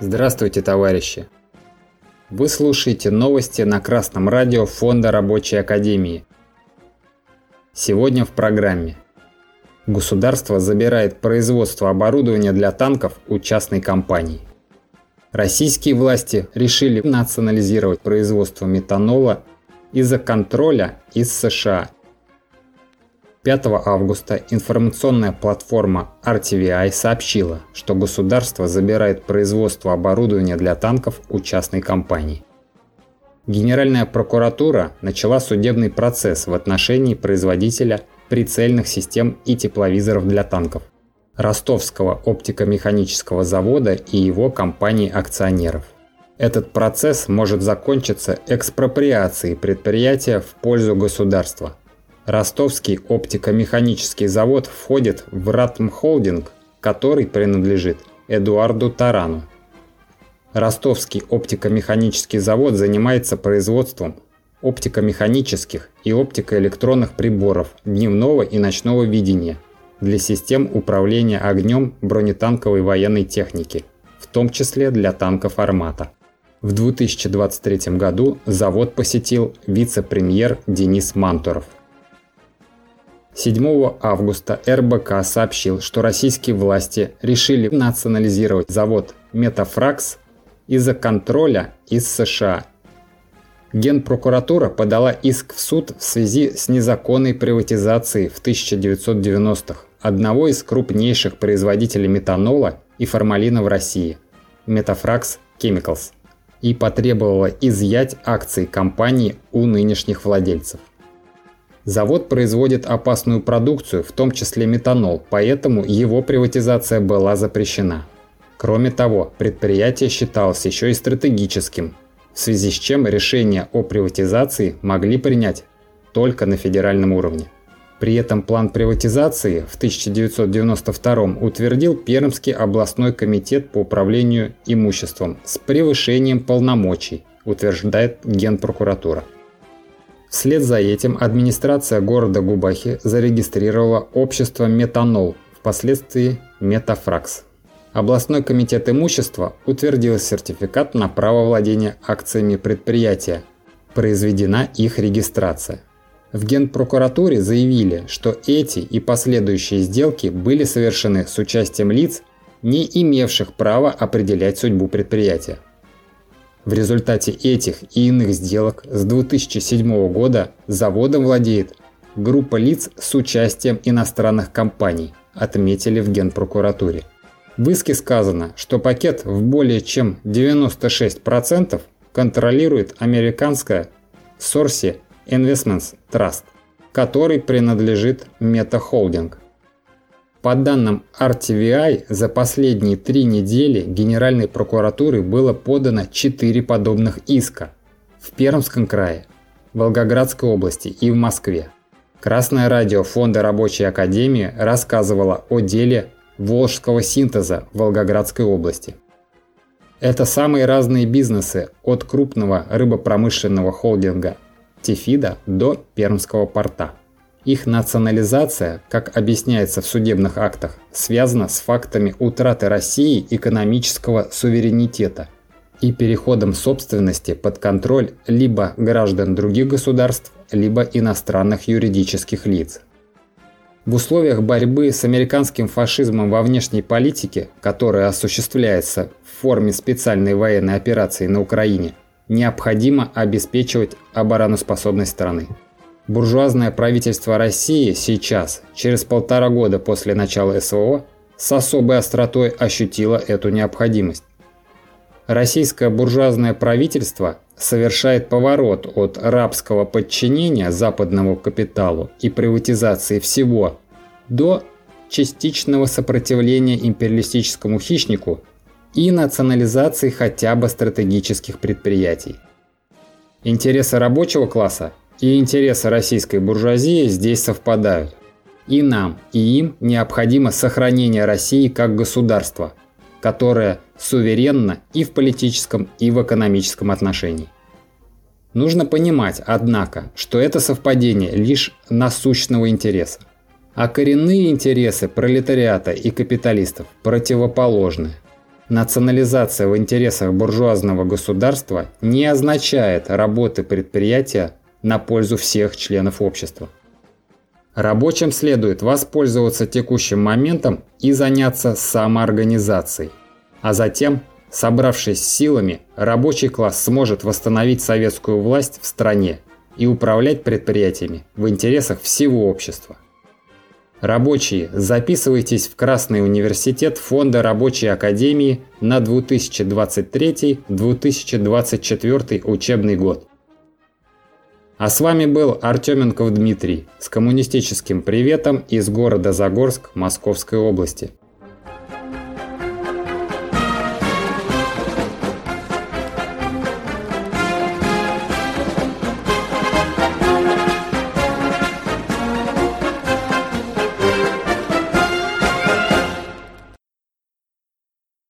Здравствуйте, товарищи! Вы слушаете новости на Красном радио Фонда Рабочей Академии. Сегодня в программе. Государство забирает производство оборудования для танков у частной компании. Российские власти решили национализировать производство метанола из-за контроля из США. 5 августа информационная платформа RTVI сообщила, что государство забирает производство оборудования для танков у частной компании. Генеральная прокуратура начала судебный процесс в отношении производителя прицельных систем и тепловизоров для танков – Ростовского оптико-механического завода и его компаний-акционеров. Этот процесс может закончиться экспроприацией предприятия в пользу государства. Ростовский оптико-механический завод входит в Ратм Холдинг, который принадлежит Эдуарду Тарану. Ростовский оптико-механический завод занимается производством оптико-механических и оптико-электронных приборов дневного и ночного видения – для систем управления огнем бронетанковой военной техники, в том числе для танков «Армата». В 2023 году завод посетил вице-премьер Денис Мантуров. 7 августа РБК сообщил, что российские власти решили национализировать завод «Метафракс» из-за контроля из США. Генпрокуратура подала иск в суд в связи с незаконной приватизацией в 1990-х одного из крупнейших производителей метанола и формалина в России – Metafrax Chemicals и потребовала изъять акции компании у нынешних владельцев. Завод производит опасную продукцию, в том числе метанол, поэтому его приватизация была запрещена. Кроме того, предприятие считалось еще и стратегическим, в связи с чем решение о приватизации могли принять только на федеральном уровне. При этом план приватизации в 1992 утвердил Пермский областной комитет по управлению имуществом с превышением полномочий, утверждает Генпрокуратура. Вслед за этим администрация города Губахи зарегистрировала общество «Метанол», впоследствии «Метафракс». Областной комитет имущества утвердил сертификат на право владения акциями предприятия. Произведена их регистрация. В Генпрокуратуре заявили, что эти и последующие сделки были совершены с участием лиц, не имевших права определять судьбу предприятия. В результате этих и иных сделок с 2007 года заводом владеет группа лиц с участием иностранных компаний, отметили в Генпрокуратуре. В иске сказано, что пакет в более чем 96% контролирует американская Sorsi Investments Trust, который принадлежит Meta Holding. По данным RTVI, за последние три недели Генеральной прокуратуры было подано 4 подобных иска в Пермском крае, Волгоградской области и в Москве. Красное радио Фонда Рабочей Академии рассказывало о деле Волжского синтеза в Волгоградской области. Это самые разные бизнесы от крупного рыбопромышленного холдинга Тифида до Пермского порта. Их национализация, как объясняется в судебных актах, связана с фактами утраты России экономического суверенитета и переходом собственности под контроль либо граждан других государств, либо иностранных юридических лиц. В условиях борьбы с американским фашизмом во внешней политике, которая осуществляется в форме специальной военной операции на Украине – необходимо обеспечивать обороноспособность страны. Буржуазное правительство России сейчас, через полтора года после начала СВО, с особой остротой ощутило эту необходимость. Российское буржуазное правительство совершает поворот от рабского подчинения западному капиталу и приватизации всего до частичного сопротивления империалистическому хищнику и национализации хотя бы стратегических предприятий. Интересы рабочего класса и интересы российской буржуазии здесь совпадают. И нам, и им необходимо сохранение России как государства, которое суверенно и в политическом, и в экономическом отношении. Нужно понимать, однако, что это совпадение лишь насущного интереса. А коренные интересы пролетариата и капиталистов противоположны. Национализация в интересах буржуазного государства не означает работы предприятия на пользу всех членов общества. Рабочим следует воспользоваться текущим моментом и заняться самоорганизацией. А затем, собравшись силами, рабочий класс сможет восстановить советскую власть в стране и управлять предприятиями в интересах всего общества. Рабочие, записывайтесь в Красный университет Фонда Рабочей Академии на 2023-2024 учебный год. А с вами был Артеменков Дмитрий с коммунистическим приветом из города Загорск Московской области.